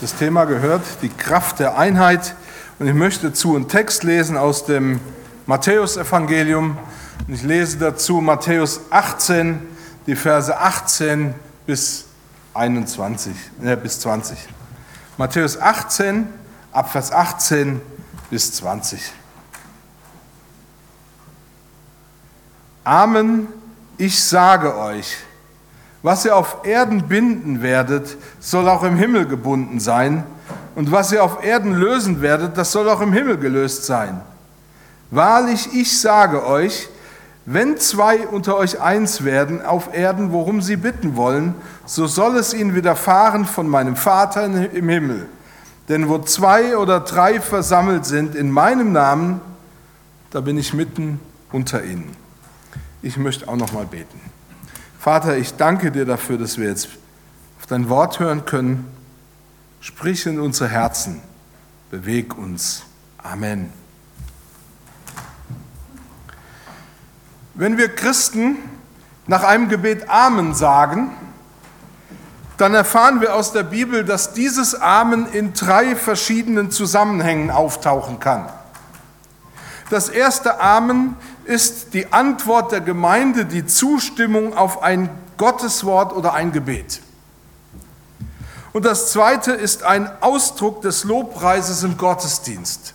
Das Thema gehört die Kraft der Einheit. Und ich möchte dazu einen Text lesen aus dem Matthäusevangelium. Und ich lese dazu Matthäus 18, die Verse 18 bis 21, äh, bis 20. Matthäus 18, Abvers 18 bis 20. Amen, ich sage euch, was ihr auf Erden binden werdet, soll auch im Himmel gebunden sein, und was ihr auf Erden lösen werdet, das soll auch im Himmel gelöst sein. Wahrlich, ich sage euch, wenn zwei unter euch eins werden auf Erden, worum sie bitten wollen, so soll es ihnen widerfahren von meinem Vater im Himmel. Denn wo zwei oder drei versammelt sind in meinem Namen, da bin ich mitten unter ihnen. Ich möchte auch noch mal beten. Vater, ich danke dir dafür, dass wir jetzt auf dein Wort hören können. Sprich in unsere Herzen, beweg uns. Amen. Wenn wir Christen nach einem Gebet Amen sagen, dann erfahren wir aus der Bibel, dass dieses Amen in drei verschiedenen Zusammenhängen auftauchen kann. Das erste Amen ist die Antwort der Gemeinde, die Zustimmung auf ein Gotteswort oder ein Gebet. Und das zweite ist ein Ausdruck des Lobpreises im Gottesdienst.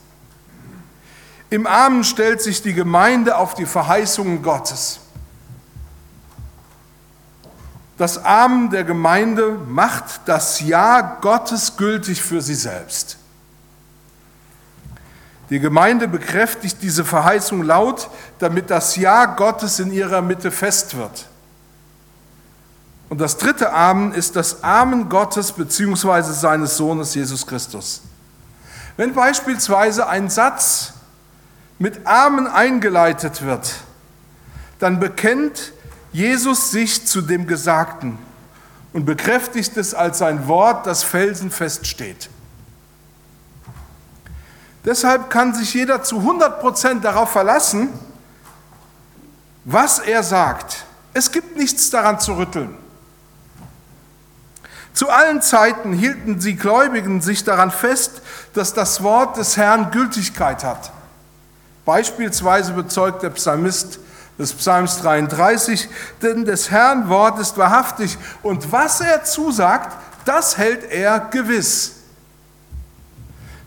Im Amen stellt sich die Gemeinde auf die Verheißungen Gottes. Das Amen der Gemeinde macht das Ja Gottes gültig für sie selbst. Die Gemeinde bekräftigt diese Verheißung laut, damit das Ja Gottes in ihrer Mitte fest wird. Und das dritte Amen ist das Amen Gottes bzw. seines Sohnes Jesus Christus. Wenn beispielsweise ein Satz mit Amen eingeleitet wird, dann bekennt Jesus sich zu dem Gesagten und bekräftigt es als sein Wort, das felsenfest steht. Deshalb kann sich jeder zu 100 Prozent darauf verlassen, was er sagt. Es gibt nichts daran zu rütteln. Zu allen Zeiten hielten die Gläubigen sich daran fest, dass das Wort des Herrn Gültigkeit hat. Beispielsweise bezeugt der Psalmist des Psalms 33, denn des Herrn Wort ist wahrhaftig und was er zusagt, das hält er gewiss.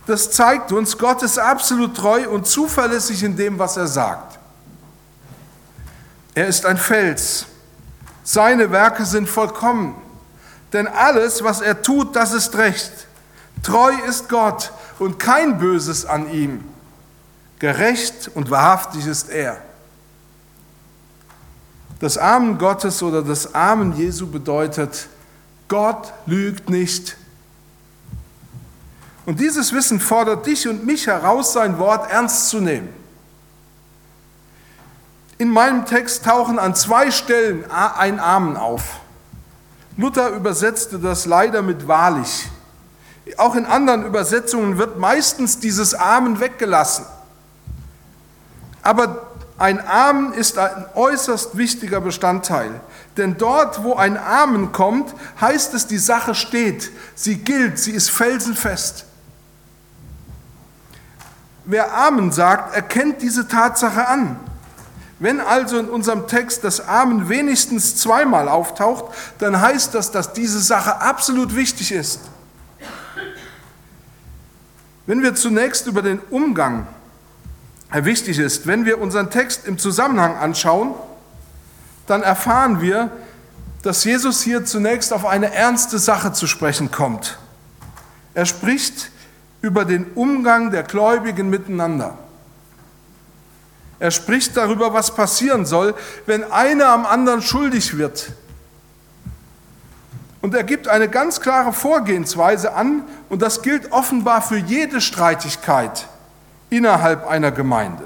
Das zeigt uns, Gott ist absolut treu und zuverlässig in dem, was er sagt. Er ist ein Fels. Seine Werke sind vollkommen. Denn alles, was er tut, das ist recht. Treu ist Gott und kein Böses an ihm. Gerecht und wahrhaftig ist er. Das Amen Gottes oder das Amen Jesu bedeutet, Gott lügt nicht. Und dieses Wissen fordert dich und mich heraus, sein Wort ernst zu nehmen. In meinem Text tauchen an zwei Stellen ein Amen auf. Luther übersetzte das leider mit wahrlich. Auch in anderen Übersetzungen wird meistens dieses Amen weggelassen. Aber ein Amen ist ein äußerst wichtiger Bestandteil. Denn dort, wo ein Amen kommt, heißt es, die Sache steht, sie gilt, sie ist felsenfest. Wer Amen sagt, erkennt diese Tatsache an. Wenn also in unserem Text das Amen wenigstens zweimal auftaucht, dann heißt das, dass diese Sache absolut wichtig ist. Wenn wir zunächst über den Umgang äh, wichtig ist, wenn wir unseren Text im Zusammenhang anschauen, dann erfahren wir, dass Jesus hier zunächst auf eine ernste Sache zu sprechen kommt. Er spricht über den Umgang der Gläubigen miteinander. Er spricht darüber, was passieren soll, wenn einer am anderen schuldig wird. Und er gibt eine ganz klare Vorgehensweise an, und das gilt offenbar für jede Streitigkeit innerhalb einer Gemeinde.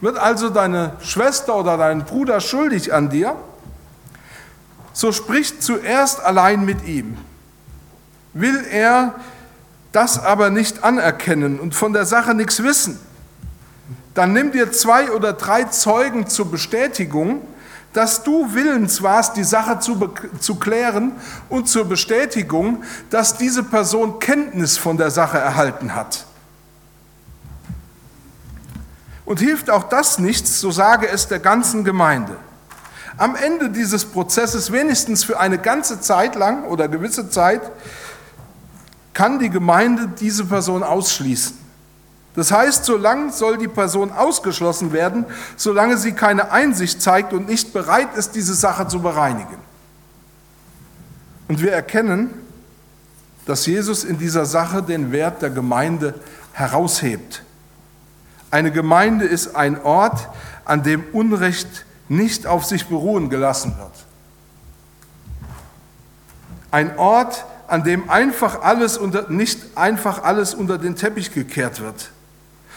Wird also deine Schwester oder dein Bruder schuldig an dir, so spricht zuerst allein mit ihm. Will er das aber nicht anerkennen und von der Sache nichts wissen, dann nimm dir zwei oder drei Zeugen zur Bestätigung, dass du willens warst, die Sache zu, zu klären und zur Bestätigung, dass diese Person Kenntnis von der Sache erhalten hat. Und hilft auch das nichts, so sage es der ganzen Gemeinde. Am Ende dieses Prozesses, wenigstens für eine ganze Zeit lang oder gewisse Zeit, kann die Gemeinde diese Person ausschließen. Das heißt, solange soll die Person ausgeschlossen werden, solange sie keine Einsicht zeigt und nicht bereit ist, diese Sache zu bereinigen. Und wir erkennen, dass Jesus in dieser Sache den Wert der Gemeinde heraushebt. Eine Gemeinde ist ein Ort, an dem Unrecht nicht auf sich beruhen gelassen wird. Ein Ort, an dem einfach alles unter, nicht einfach alles unter den Teppich gekehrt wird.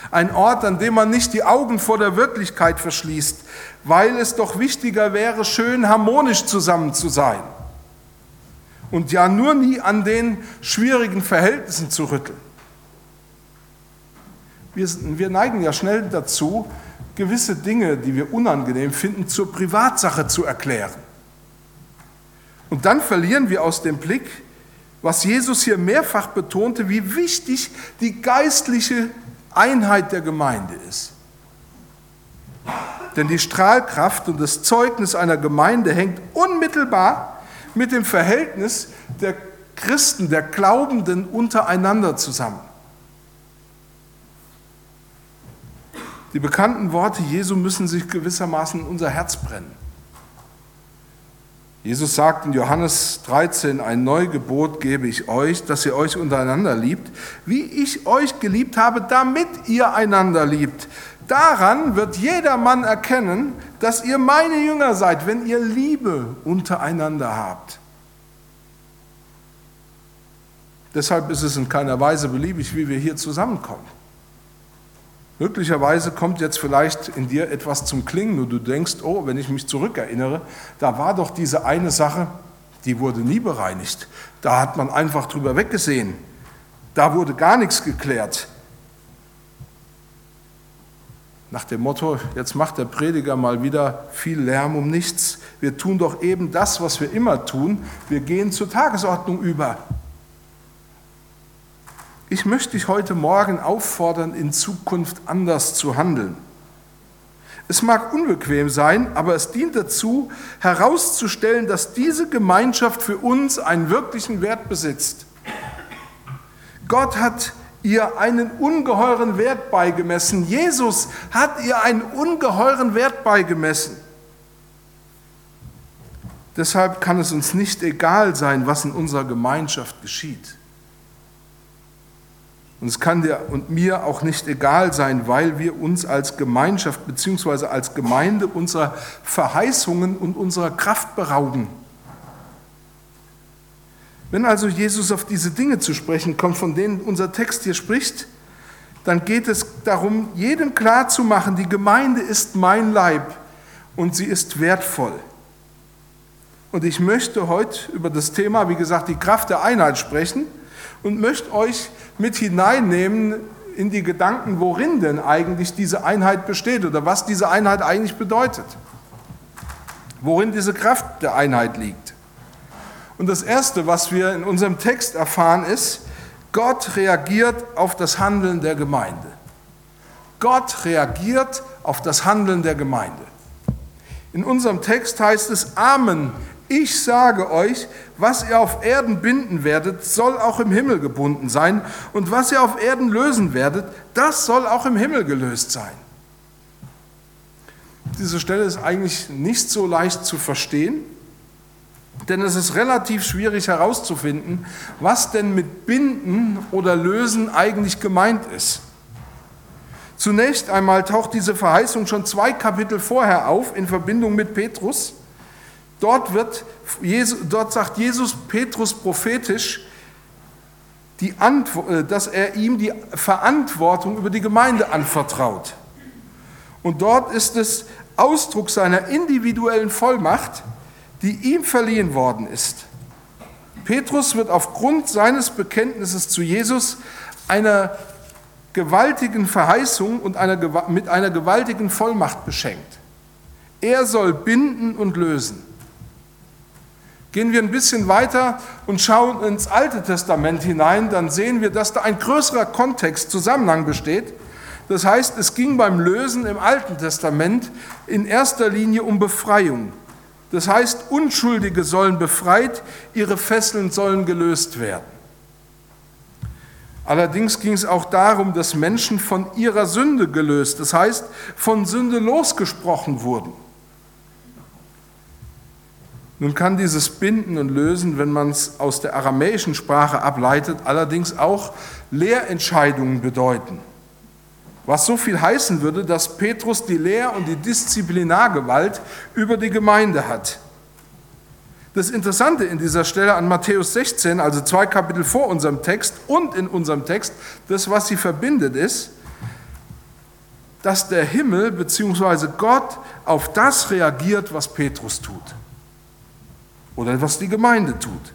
Ein Ort, an dem man nicht die Augen vor der Wirklichkeit verschließt, weil es doch wichtiger wäre, schön harmonisch zusammen zu sein. Und ja nur nie an den schwierigen Verhältnissen zu rütteln. Wir, wir neigen ja schnell dazu, gewisse Dinge, die wir unangenehm finden, zur Privatsache zu erklären. Und dann verlieren wir aus dem Blick, was Jesus hier mehrfach betonte, wie wichtig die geistliche Einheit der Gemeinde ist. Denn die Strahlkraft und das Zeugnis einer Gemeinde hängt unmittelbar mit dem Verhältnis der Christen, der Glaubenden untereinander zusammen. Die bekannten Worte Jesu müssen sich gewissermaßen in unser Herz brennen. Jesus sagt in Johannes 13, ein Neugebot gebe ich euch, dass ihr euch untereinander liebt, wie ich euch geliebt habe, damit ihr einander liebt. Daran wird jeder Mann erkennen, dass ihr meine Jünger seid, wenn ihr Liebe untereinander habt. Deshalb ist es in keiner Weise beliebig, wie wir hier zusammenkommen. Möglicherweise kommt jetzt vielleicht in dir etwas zum Klingen und du denkst, oh, wenn ich mich zurückerinnere, da war doch diese eine Sache, die wurde nie bereinigt. Da hat man einfach drüber weggesehen. Da wurde gar nichts geklärt. Nach dem Motto, jetzt macht der Prediger mal wieder viel Lärm um nichts. Wir tun doch eben das, was wir immer tun. Wir gehen zur Tagesordnung über. Ich möchte dich heute Morgen auffordern, in Zukunft anders zu handeln. Es mag unbequem sein, aber es dient dazu, herauszustellen, dass diese Gemeinschaft für uns einen wirklichen Wert besitzt. Gott hat ihr einen ungeheuren Wert beigemessen. Jesus hat ihr einen ungeheuren Wert beigemessen. Deshalb kann es uns nicht egal sein, was in unserer Gemeinschaft geschieht. Und es kann dir und mir auch nicht egal sein, weil wir uns als Gemeinschaft bzw. als Gemeinde unserer Verheißungen und unserer Kraft berauben. Wenn also Jesus auf diese Dinge zu sprechen kommt, von denen unser Text hier spricht, dann geht es darum, jedem klarzumachen, die Gemeinde ist mein Leib und sie ist wertvoll. Und ich möchte heute über das Thema, wie gesagt, die Kraft der Einheit sprechen und möchte euch mit hineinnehmen in die Gedanken, worin denn eigentlich diese Einheit besteht oder was diese Einheit eigentlich bedeutet. Worin diese Kraft der Einheit liegt. Und das Erste, was wir in unserem Text erfahren, ist, Gott reagiert auf das Handeln der Gemeinde. Gott reagiert auf das Handeln der Gemeinde. In unserem Text heißt es, Amen ich sage euch, was ihr auf Erden binden werdet, soll auch im Himmel gebunden sein. Und was ihr auf Erden lösen werdet, das soll auch im Himmel gelöst sein. Diese Stelle ist eigentlich nicht so leicht zu verstehen, denn es ist relativ schwierig herauszufinden, was denn mit binden oder lösen eigentlich gemeint ist. Zunächst einmal taucht diese Verheißung schon zwei Kapitel vorher auf in Verbindung mit Petrus. Dort, wird dort sagt Jesus Petrus prophetisch, die äh, dass er ihm die Verantwortung über die Gemeinde anvertraut. Und dort ist es Ausdruck seiner individuellen Vollmacht, die ihm verliehen worden ist. Petrus wird aufgrund seines Bekenntnisses zu Jesus einer gewaltigen Verheißung und einer, mit einer gewaltigen Vollmacht beschenkt. Er soll binden und lösen. Gehen wir ein bisschen weiter und schauen ins Alte Testament hinein, dann sehen wir, dass da ein größerer Kontext, Zusammenhang besteht. Das heißt, es ging beim Lösen im Alten Testament in erster Linie um Befreiung. Das heißt, Unschuldige sollen befreit, ihre Fesseln sollen gelöst werden. Allerdings ging es auch darum, dass Menschen von ihrer Sünde gelöst, das heißt, von Sünde losgesprochen wurden. Nun kann dieses Binden und Lösen, wenn man es aus der aramäischen Sprache ableitet, allerdings auch Lehrentscheidungen bedeuten. Was so viel heißen würde, dass Petrus die Lehr- und die Disziplinargewalt über die Gemeinde hat. Das Interessante in dieser Stelle an Matthäus 16, also zwei Kapitel vor unserem Text und in unserem Text, das, was sie verbindet, ist, dass der Himmel bzw. Gott auf das reagiert, was Petrus tut oder was die Gemeinde tut.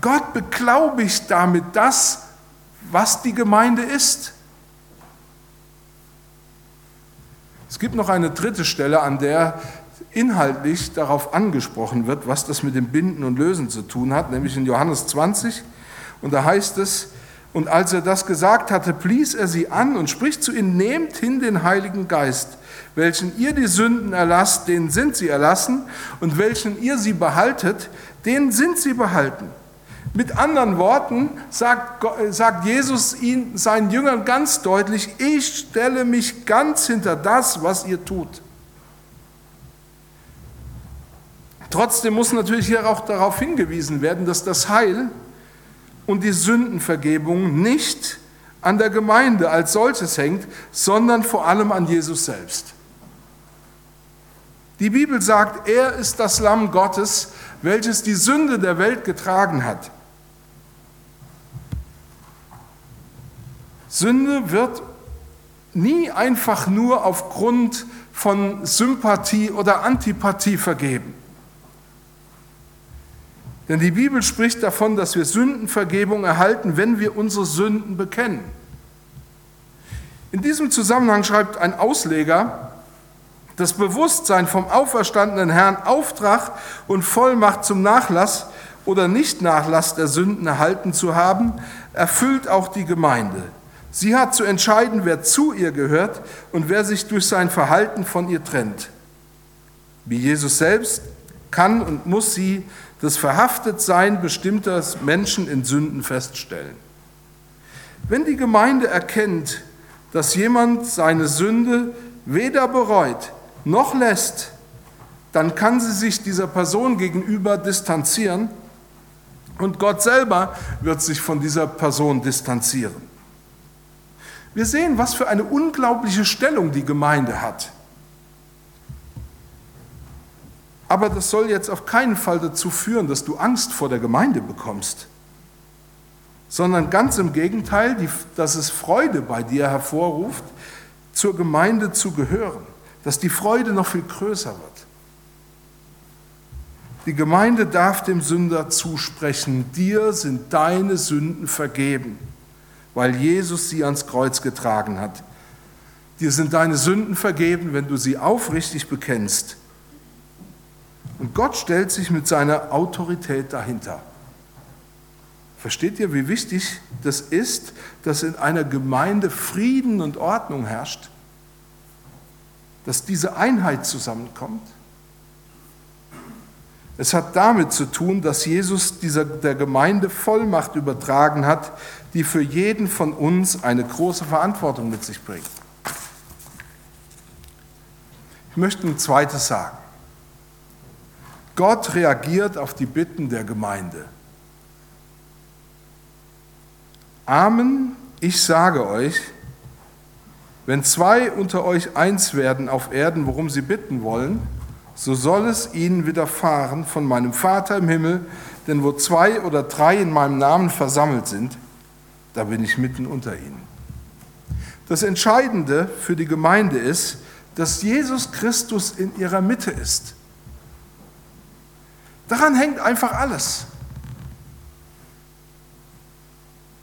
Gott beglaubigt damit das, was die Gemeinde ist. Es gibt noch eine dritte Stelle, an der inhaltlich darauf angesprochen wird, was das mit dem Binden und Lösen zu tun hat, nämlich in Johannes 20. Und da heißt es, und als er das gesagt hatte, blies er sie an und spricht zu ihnen, nehmt hin den Heiligen Geist, welchen ihr die Sünden erlasst, denen sind sie erlassen, und welchen ihr sie behaltet, denen sind sie behalten. Mit anderen Worten sagt, sagt Jesus ihn, seinen Jüngern ganz deutlich, ich stelle mich ganz hinter das, was ihr tut. Trotzdem muss natürlich hier auch darauf hingewiesen werden, dass das Heil und die Sündenvergebung nicht an der Gemeinde als solches hängt, sondern vor allem an Jesus selbst. Die Bibel sagt, er ist das Lamm Gottes, welches die Sünde der Welt getragen hat. Sünde wird nie einfach nur aufgrund von Sympathie oder Antipathie vergeben. Denn die Bibel spricht davon, dass wir Sündenvergebung erhalten, wenn wir unsere Sünden bekennen. In diesem Zusammenhang schreibt ein Ausleger, das Bewusstsein vom auferstandenen Herrn Auftrag und Vollmacht zum Nachlass oder Nichtnachlass der Sünden erhalten zu haben, erfüllt auch die Gemeinde. Sie hat zu entscheiden, wer zu ihr gehört und wer sich durch sein Verhalten von ihr trennt. Wie Jesus selbst kann und muss sie das Verhaftetsein bestimmter Menschen in Sünden feststellen. Wenn die Gemeinde erkennt, dass jemand seine Sünde weder bereut noch lässt, dann kann sie sich dieser Person gegenüber distanzieren und Gott selber wird sich von dieser Person distanzieren. Wir sehen, was für eine unglaubliche Stellung die Gemeinde hat. Aber das soll jetzt auf keinen Fall dazu führen, dass du Angst vor der Gemeinde bekommst, sondern ganz im Gegenteil, dass es Freude bei dir hervorruft, zur Gemeinde zu gehören, dass die Freude noch viel größer wird. Die Gemeinde darf dem Sünder zusprechen, dir sind deine Sünden vergeben weil Jesus sie ans Kreuz getragen hat. Dir sind deine Sünden vergeben, wenn du sie aufrichtig bekennst. Und Gott stellt sich mit seiner Autorität dahinter. Versteht ihr, wie wichtig das ist, dass in einer Gemeinde Frieden und Ordnung herrscht? Dass diese Einheit zusammenkommt? Es hat damit zu tun, dass Jesus dieser, der Gemeinde Vollmacht übertragen hat, die für jeden von uns eine große Verantwortung mit sich bringt. Ich möchte ein zweites sagen. Gott reagiert auf die Bitten der Gemeinde. Amen, ich sage euch, wenn zwei unter euch eins werden auf Erden, worum sie bitten wollen, so soll es ihnen widerfahren von meinem Vater im Himmel, denn wo zwei oder drei in meinem Namen versammelt sind, da bin ich mitten unter ihnen. Das Entscheidende für die Gemeinde ist, dass Jesus Christus in ihrer Mitte ist. Daran hängt einfach alles.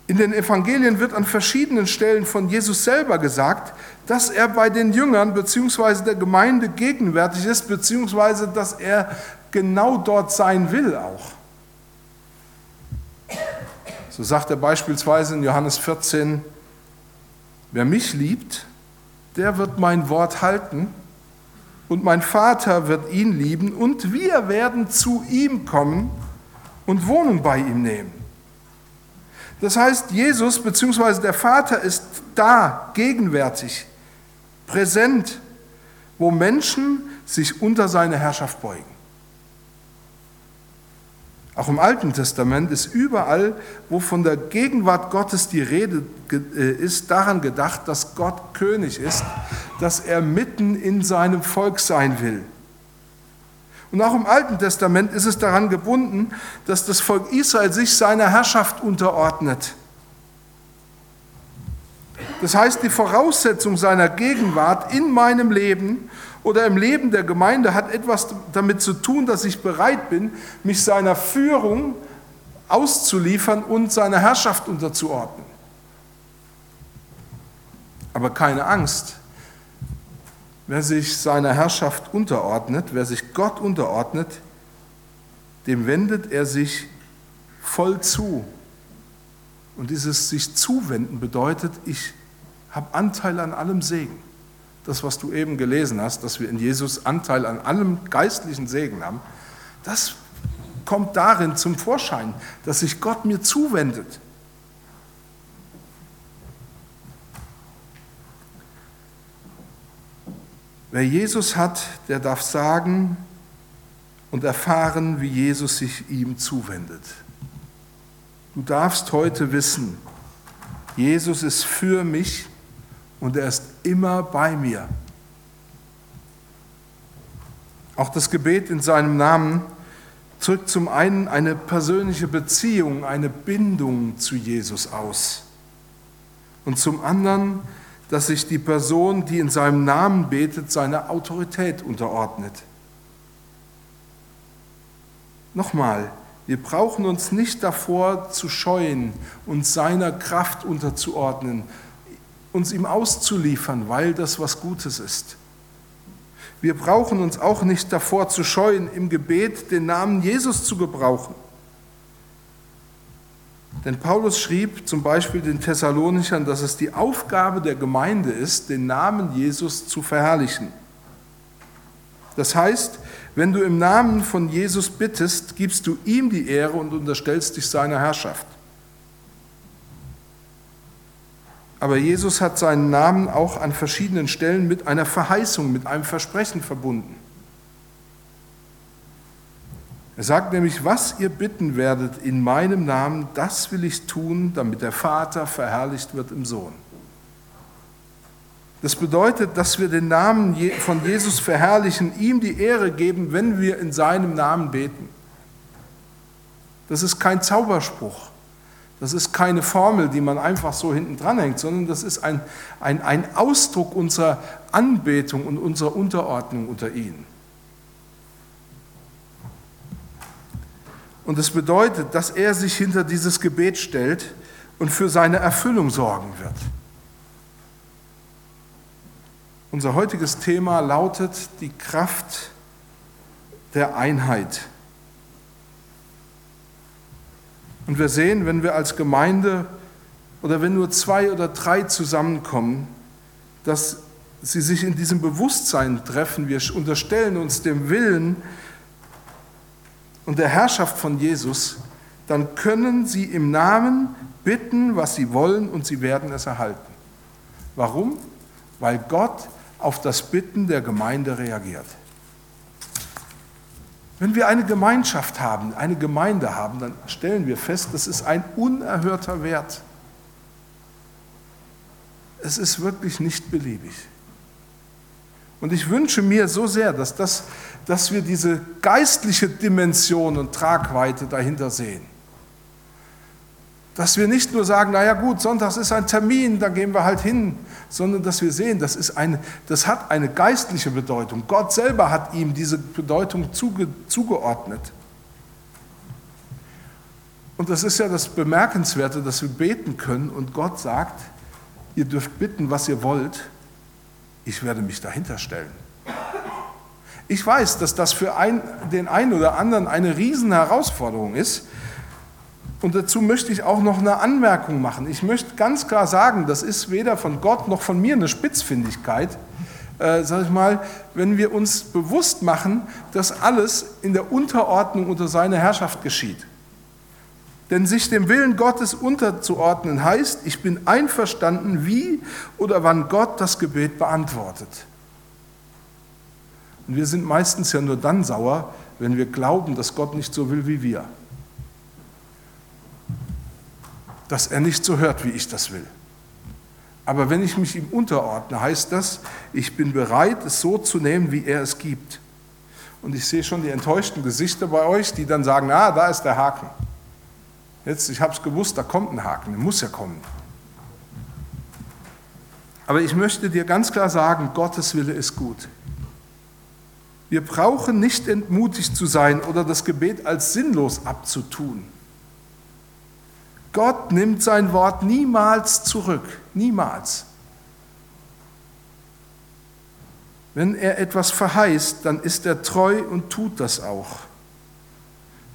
In den Evangelien wird an verschiedenen Stellen von Jesus selber gesagt, dass er bei den Jüngern bzw. der Gemeinde gegenwärtig ist, bzw. dass er genau dort sein will auch. So sagt er beispielsweise in Johannes 14, wer mich liebt, der wird mein Wort halten und mein Vater wird ihn lieben und wir werden zu ihm kommen und Wohnung bei ihm nehmen. Das heißt, Jesus bzw. der Vater ist da, gegenwärtig, präsent, wo Menschen sich unter seine Herrschaft beugen. Auch im Alten Testament ist überall, wo von der Gegenwart Gottes die Rede äh, ist, daran gedacht, dass Gott König ist, dass er mitten in seinem Volk sein will. Und auch im Alten Testament ist es daran gebunden, dass das Volk Israel sich seiner Herrschaft unterordnet. Das heißt, die Voraussetzung seiner Gegenwart in meinem Leben oder im Leben der Gemeinde hat etwas damit zu tun, dass ich bereit bin, mich seiner Führung auszuliefern und seiner Herrschaft unterzuordnen. Aber keine Angst, Wer sich seiner Herrschaft unterordnet, wer sich Gott unterordnet, dem wendet er sich voll zu. Und dieses sich zuwenden bedeutet, ich habe Anteil an allem Segen. Das, was du eben gelesen hast, dass wir in Jesus Anteil an allem geistlichen Segen haben, das kommt darin zum Vorschein, dass sich Gott mir zuwendet. Wer Jesus hat, der darf sagen und erfahren, wie Jesus sich ihm zuwendet. Du darfst heute wissen, Jesus ist für mich und er ist immer bei mir. Auch das Gebet in seinem Namen drückt zum einen eine persönliche Beziehung, eine Bindung zu Jesus aus und zum anderen dass sich die Person, die in seinem Namen betet, seiner Autorität unterordnet. Nochmal, wir brauchen uns nicht davor zu scheuen, uns seiner Kraft unterzuordnen, uns ihm auszuliefern, weil das was Gutes ist. Wir brauchen uns auch nicht davor zu scheuen, im Gebet den Namen Jesus zu gebrauchen. Denn Paulus schrieb zum Beispiel den Thessalonichern, dass es die Aufgabe der Gemeinde ist, den Namen Jesus zu verherrlichen. Das heißt, wenn du im Namen von Jesus bittest, gibst du ihm die Ehre und unterstellst dich seiner Herrschaft. Aber Jesus hat seinen Namen auch an verschiedenen Stellen mit einer Verheißung, mit einem Versprechen verbunden. Er sagt nämlich, was ihr bitten werdet in meinem Namen, das will ich tun, damit der Vater verherrlicht wird im Sohn. Das bedeutet, dass wir den Namen von Jesus verherrlichen, ihm die Ehre geben, wenn wir in seinem Namen beten. Das ist kein Zauberspruch. Das ist keine Formel, die man einfach so hinten dranhängt, sondern das ist ein, ein, ein Ausdruck unserer Anbetung und unserer Unterordnung unter ihnen. Und es bedeutet, dass er sich hinter dieses Gebet stellt und für seine Erfüllung sorgen wird. Unser heutiges Thema lautet die Kraft der Einheit. Und wir sehen, wenn wir als Gemeinde oder wenn nur zwei oder drei zusammenkommen, dass sie sich in diesem Bewusstsein treffen. Wir unterstellen uns dem Willen, und der Herrschaft von Jesus, dann können sie im Namen bitten, was sie wollen, und sie werden es erhalten. Warum? Weil Gott auf das Bitten der Gemeinde reagiert. Wenn wir eine Gemeinschaft haben, eine Gemeinde haben, dann stellen wir fest, das ist ein unerhörter Wert. Es ist wirklich nicht beliebig. Und ich wünsche mir so sehr, dass, das, dass wir diese geistliche Dimension und Tragweite dahinter sehen. Dass wir nicht nur sagen, naja gut, Sonntags ist ein Termin, da gehen wir halt hin, sondern dass wir sehen, das, ist eine, das hat eine geistliche Bedeutung. Gott selber hat ihm diese Bedeutung zuge, zugeordnet. Und das ist ja das Bemerkenswerte, dass wir beten können und Gott sagt, ihr dürft bitten, was ihr wollt, ich werde mich dahinter stellen. Ich weiß, dass das für ein, den einen oder anderen eine riesen Herausforderung ist. Und dazu möchte ich auch noch eine Anmerkung machen. Ich möchte ganz klar sagen, das ist weder von Gott noch von mir eine Spitzfindigkeit, äh, sag ich mal, wenn wir uns bewusst machen, dass alles in der Unterordnung unter seiner Herrschaft geschieht. Denn sich dem Willen Gottes unterzuordnen heißt, ich bin einverstanden, wie oder wann Gott das Gebet beantwortet. Und wir sind meistens ja nur dann sauer, wenn wir glauben, dass Gott nicht so will wie wir. Dass er nicht so hört, wie ich das will. Aber wenn ich mich ihm unterordne, heißt das, ich bin bereit, es so zu nehmen, wie er es gibt. Und ich sehe schon die enttäuschten Gesichter bei euch, die dann sagen, ah, da ist der Haken. Jetzt, ich habe es gewusst, da kommt ein Haken, der muss ja kommen. Aber ich möchte dir ganz klar sagen, Gottes Wille ist gut. Wir brauchen nicht entmutigt zu sein oder das Gebet als sinnlos abzutun. Gott nimmt sein Wort niemals zurück, niemals. Wenn er etwas verheißt, dann ist er treu und tut das auch.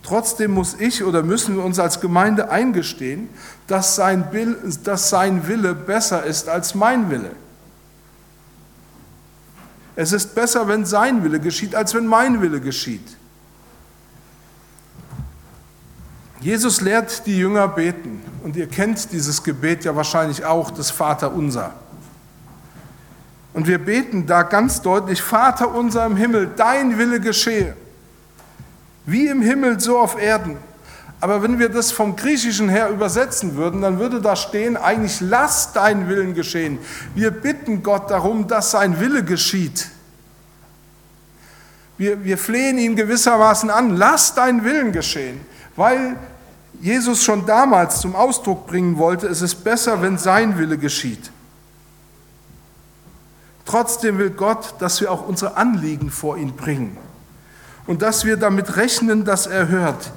Trotzdem muss ich oder müssen wir uns als Gemeinde eingestehen, dass sein, dass sein Wille besser ist als mein Wille. Es ist besser, wenn sein Wille geschieht, als wenn mein Wille geschieht. Jesus lehrt die Jünger beten und ihr kennt dieses Gebet ja wahrscheinlich auch, das Vater unser. Und wir beten da ganz deutlich, Vater unser im Himmel, dein Wille geschehe, wie im Himmel so auf Erden. Aber wenn wir das vom Griechischen her übersetzen würden, dann würde da stehen, eigentlich lass dein Willen geschehen. Wir bitten Gott darum, dass sein Wille geschieht. Wir, wir flehen ihn gewissermaßen an, lass dein Willen geschehen, weil Jesus schon damals zum Ausdruck bringen wollte, es ist besser, wenn sein Wille geschieht. Trotzdem will Gott, dass wir auch unsere Anliegen vor ihn bringen und dass wir damit rechnen, dass er hört.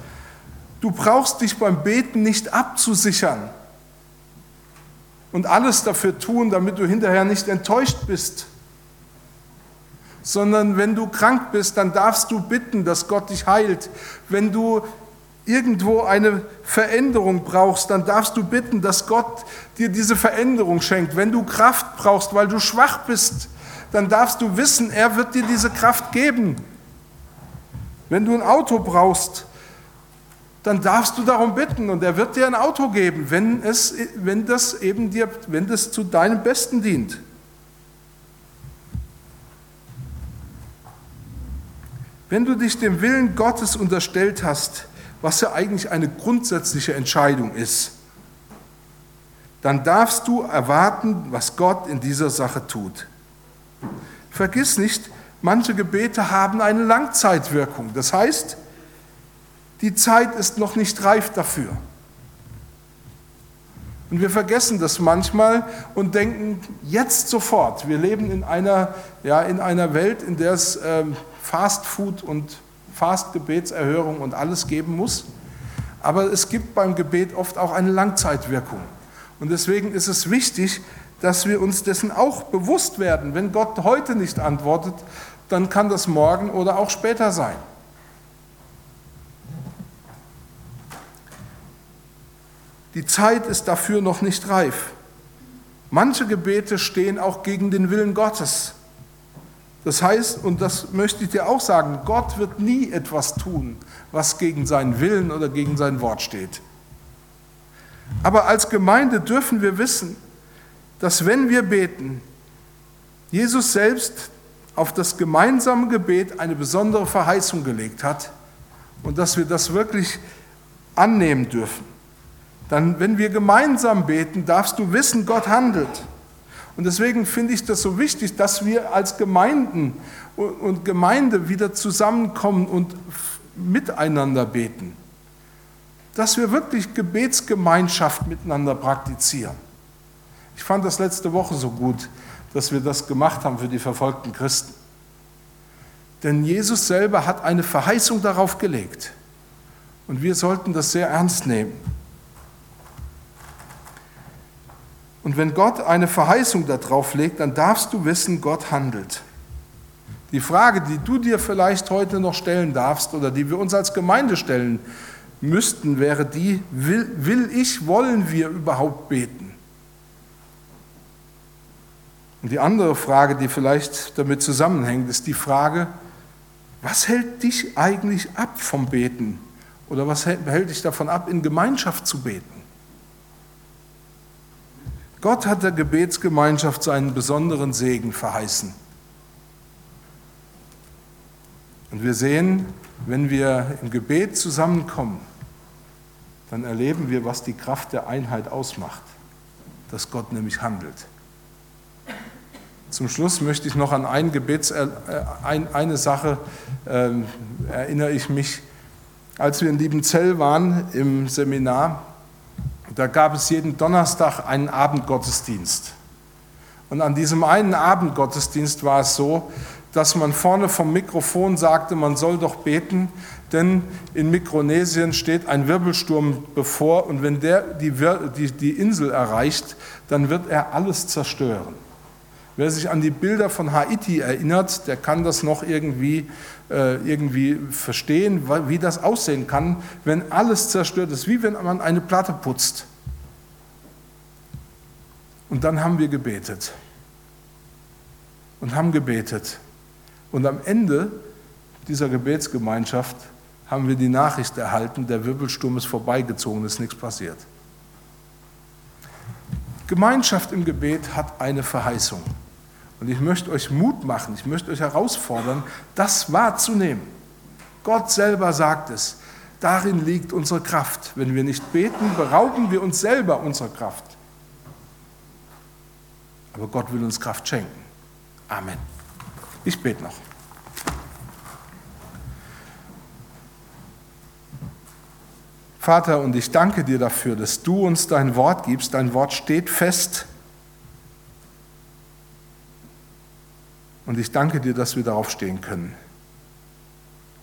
Du brauchst dich beim Beten nicht abzusichern und alles dafür tun, damit du hinterher nicht enttäuscht bist. Sondern wenn du krank bist, dann darfst du bitten, dass Gott dich heilt. Wenn du irgendwo eine Veränderung brauchst, dann darfst du bitten, dass Gott dir diese Veränderung schenkt. Wenn du Kraft brauchst, weil du schwach bist, dann darfst du wissen, er wird dir diese Kraft geben. Wenn du ein Auto brauchst, dann darfst du darum bitten und er wird dir ein Auto geben, wenn, es, wenn das eben dir, wenn das zu deinem Besten dient. Wenn du dich dem Willen Gottes unterstellt hast, was ja eigentlich eine grundsätzliche Entscheidung ist, dann darfst du erwarten, was Gott in dieser Sache tut. Vergiss nicht, manche Gebete haben eine Langzeitwirkung. Das heißt, die Zeit ist noch nicht reif dafür. Und wir vergessen das manchmal und denken jetzt sofort. Wir leben in einer, ja, in einer Welt, in der es ähm, Fast Food und Fastgebetserhörung und alles geben muss. Aber es gibt beim Gebet oft auch eine Langzeitwirkung. Und deswegen ist es wichtig, dass wir uns dessen auch bewusst werden. Wenn Gott heute nicht antwortet, dann kann das morgen oder auch später sein. Die Zeit ist dafür noch nicht reif. Manche Gebete stehen auch gegen den Willen Gottes. Das heißt, und das möchte ich dir auch sagen, Gott wird nie etwas tun, was gegen seinen Willen oder gegen sein Wort steht. Aber als Gemeinde dürfen wir wissen, dass wenn wir beten, Jesus selbst auf das gemeinsame Gebet eine besondere Verheißung gelegt hat und dass wir das wirklich annehmen dürfen. Dann, wenn wir gemeinsam beten, darfst du wissen, Gott handelt. Und deswegen finde ich das so wichtig, dass wir als Gemeinden und Gemeinde wieder zusammenkommen und miteinander beten. Dass wir wirklich Gebetsgemeinschaft miteinander praktizieren. Ich fand das letzte Woche so gut, dass wir das gemacht haben für die verfolgten Christen. Denn Jesus selber hat eine Verheißung darauf gelegt. Und wir sollten das sehr ernst nehmen. Und wenn Gott eine Verheißung darauf legt, dann darfst du wissen, Gott handelt. Die Frage, die du dir vielleicht heute noch stellen darfst oder die wir uns als Gemeinde stellen müssten, wäre die, will, will ich, wollen wir überhaupt beten? Und die andere Frage, die vielleicht damit zusammenhängt, ist die Frage, was hält dich eigentlich ab vom Beten? Oder was hält dich davon ab, in Gemeinschaft zu beten? Gott hat der Gebetsgemeinschaft seinen besonderen Segen verheißen. Und wir sehen, wenn wir im Gebet zusammenkommen, dann erleben wir, was die Kraft der Einheit ausmacht, dass Gott nämlich handelt. Zum Schluss möchte ich noch an ein Gebets, äh, ein, eine Sache äh, erinnere ich mich. Als wir in Liebenzell waren im Seminar, da gab es jeden Donnerstag einen Abendgottesdienst. Und an diesem einen Abendgottesdienst war es so, dass man vorne vom Mikrofon sagte, man soll doch beten, denn in Mikronesien steht ein Wirbelsturm bevor und wenn der die, die, die Insel erreicht, dann wird er alles zerstören. Wer sich an die Bilder von Haiti erinnert, der kann das noch irgendwie, äh, irgendwie verstehen, wie das aussehen kann, wenn alles zerstört ist, wie wenn man eine Platte putzt. Und dann haben wir gebetet und haben gebetet. Und am Ende dieser Gebetsgemeinschaft haben wir die Nachricht erhalten, der Wirbelsturm ist vorbeigezogen, ist nichts passiert. Gemeinschaft im Gebet hat eine Verheißung. Und ich möchte euch Mut machen, ich möchte euch herausfordern, das wahrzunehmen. Gott selber sagt es. Darin liegt unsere Kraft. Wenn wir nicht beten, berauben wir uns selber unserer Kraft. Aber Gott will uns Kraft schenken. Amen. Ich bete noch. Vater, und ich danke dir dafür, dass du uns dein Wort gibst. Dein Wort steht fest. Und ich danke dir, dass wir darauf stehen können.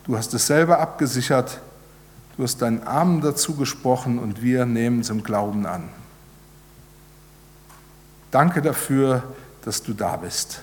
Du hast es selber abgesichert. Du hast deinen Armen dazu gesprochen und wir nehmen es im Glauben an. Danke dafür, dass du da bist.